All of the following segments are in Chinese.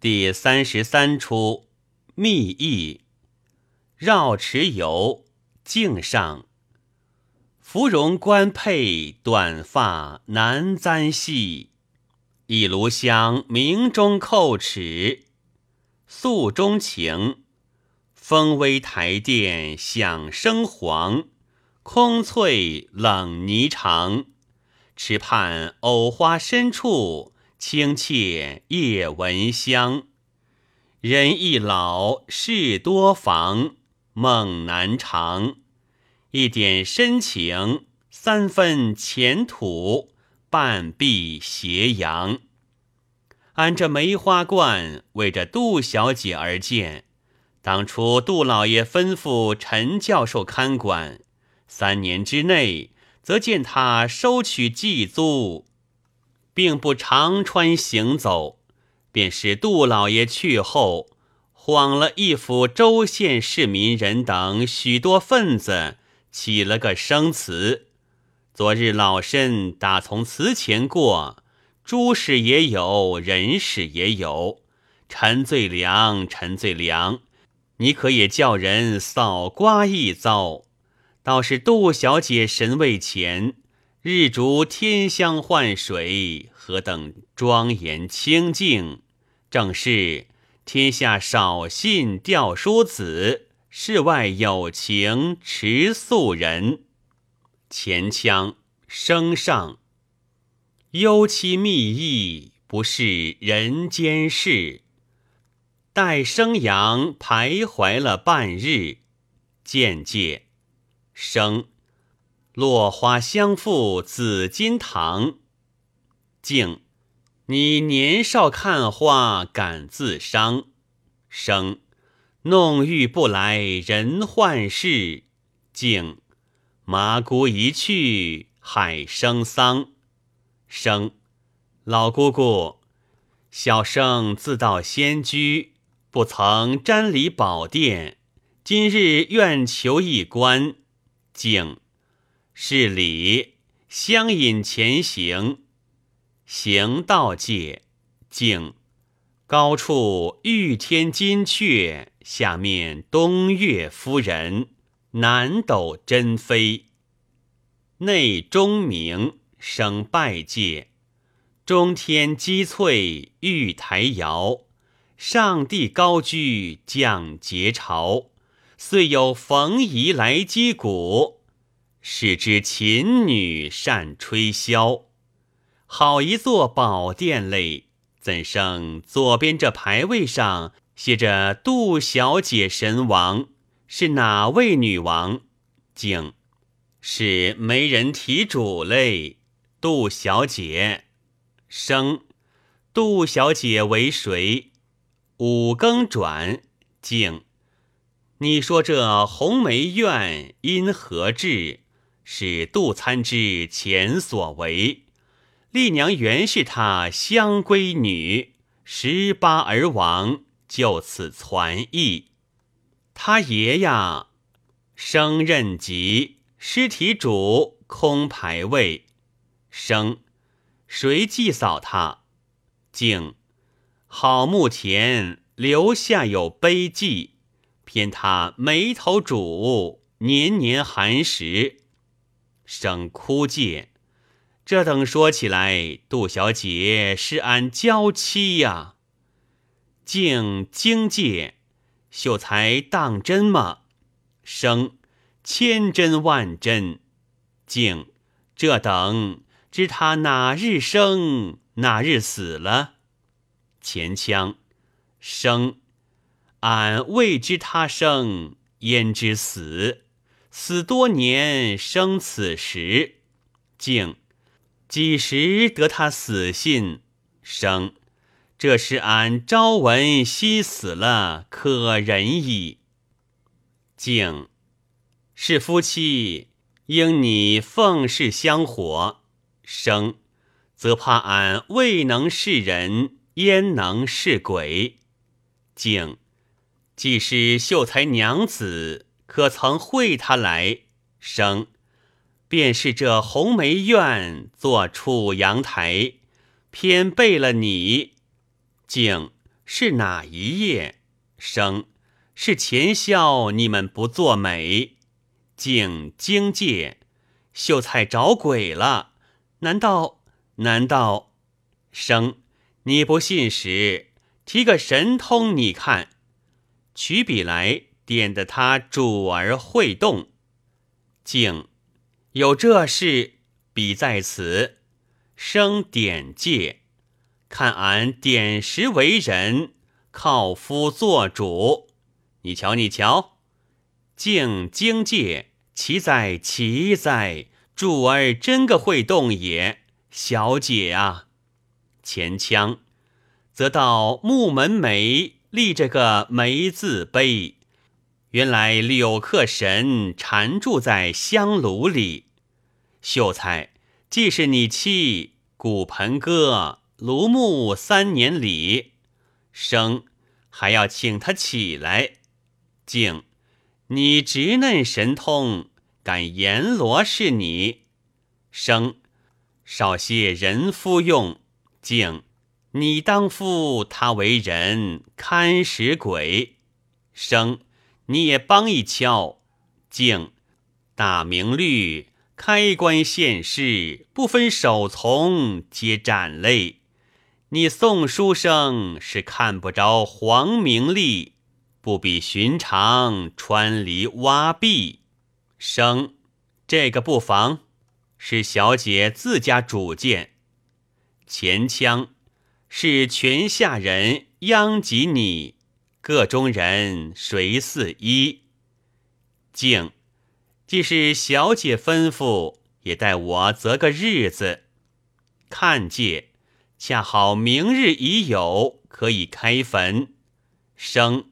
第三十三出密意，绕池游，镜上。芙蓉冠佩，短发难簪细。一炉香，明中叩齿。诉衷情，风微台殿响声黄。空翠冷霓裳，池畔藕花深处。清切夜闻香，人易老，事多妨，梦难长。一点深情，三分浅土，半壁斜阳。俺这梅花观为着杜小姐而建，当初杜老爷吩咐陈教授看管，三年之内，则见他收取寄租。并不常穿行走，便是杜老爷去后，晃了一府州县市民人等许多份子，起了个生词。昨日老身打从祠前过，诸事也有，人事也有。陈最良，陈最良，你可也叫人扫刮一遭。倒是杜小姐神位前。日逐天香换水，何等庄严清净！正是天下少信吊书子，世外有情持素人。前腔声上，幽期密意，不是人间事。待生阳徘徊了半日，渐渐生。落花相附紫金堂，静。你年少看花感自伤。生，弄玉不来人换世。静，麻姑一去海生桑。生，老姑姑，小生自到仙居，不曾沾礼宝殿，今日愿求一观。静。是礼，相引前行，行道界，境。高处玉天金阙，下面东岳夫人，南斗珍妃。内钟鸣，声拜戒。中天击翠，玉台摇。上帝高居，降节朝。遂有冯夷来击鼓。是知琴女善吹箫，好一座宝殿嘞！怎生左边这牌位上写着“杜小姐神王”？是哪位女王？竟是没人提主嘞！杜小姐，生，杜小姐为谁？五更转，竟，你说这红梅院因何至？是杜参之前所为，丽娘原是他香闺女，十八而亡，就此传译。他爷呀，升任吉，尸体主空牌位，生谁祭扫他？敬好墓田留下有碑记，偏他眉头主年年寒食。生枯戒，这等说起来，杜小姐是俺娇妻呀。敬经戒，秀才当真吗？生千真万真。敬这等知他哪日生，哪日死了？前腔生，俺未知他生，焉知死？死多年，生此时，静几时得他死信？生，这是俺朝闻夕死了，可忍矣。静是夫妻，应你奉事香火。生，则怕俺未能是人，焉能是鬼？静既是秀才娘子。可曾会他来生？便是这红梅院做楚阳台，偏背了你，竟是哪一夜？生是前宵，你们不作美。敬惊介，秀才找鬼了？难道难道？生你不信时，提个神通，你看。取笔来，点得他主儿会动。敬有这事，笔在此。生点戒，看俺点石为人，靠夫做主。你瞧，你瞧，敬惊戒，奇哉奇哉！主儿真个会动也。小姐啊，前腔，则到木门楣立着个梅字碑，原来柳客神缠住在香炉里。秀才。既是你妻，骨盆哥庐墓三年里，生还要请他起来。敬，你直嫩神通，敢阎罗是你？生，少些人夫用。敬，你当夫他为人，看使鬼。生，你也帮一敲。静，大明律。开棺现世，不分首从，皆斩类。你宋书生是看不着黄明历，不比寻常穿篱挖壁。生，这个不妨，是小姐自家主见。前腔是泉下人殃及你，各中人谁似一？敬。既是小姐吩咐，也待我择个日子，看借，恰好明日已有，可以开坟。生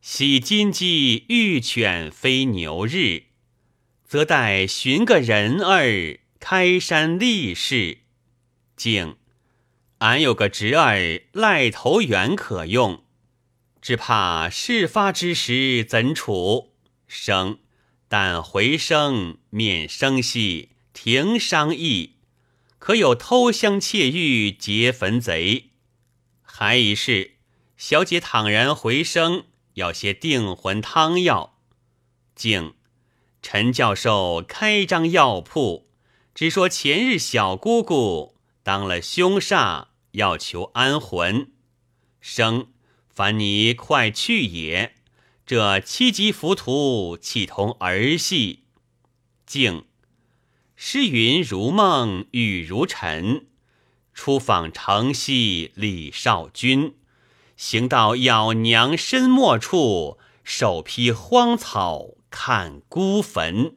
喜金鸡玉犬飞牛日，则待寻个人儿开山立世。敬，俺有个侄儿赖头远可用，只怕事发之时怎处？生。但回声免生息，停商议，可有偷香窃玉劫坟贼？还一事，小姐倘然回声，要些定魂汤药。敬陈教授开张药铺，只说前日小姑姑当了凶煞，要求安魂。生凡你快去也。这七级浮屠，岂同儿戏？静诗云如梦，雨如尘。出访城西李少君，行到咬娘深没处，手披荒草看孤坟。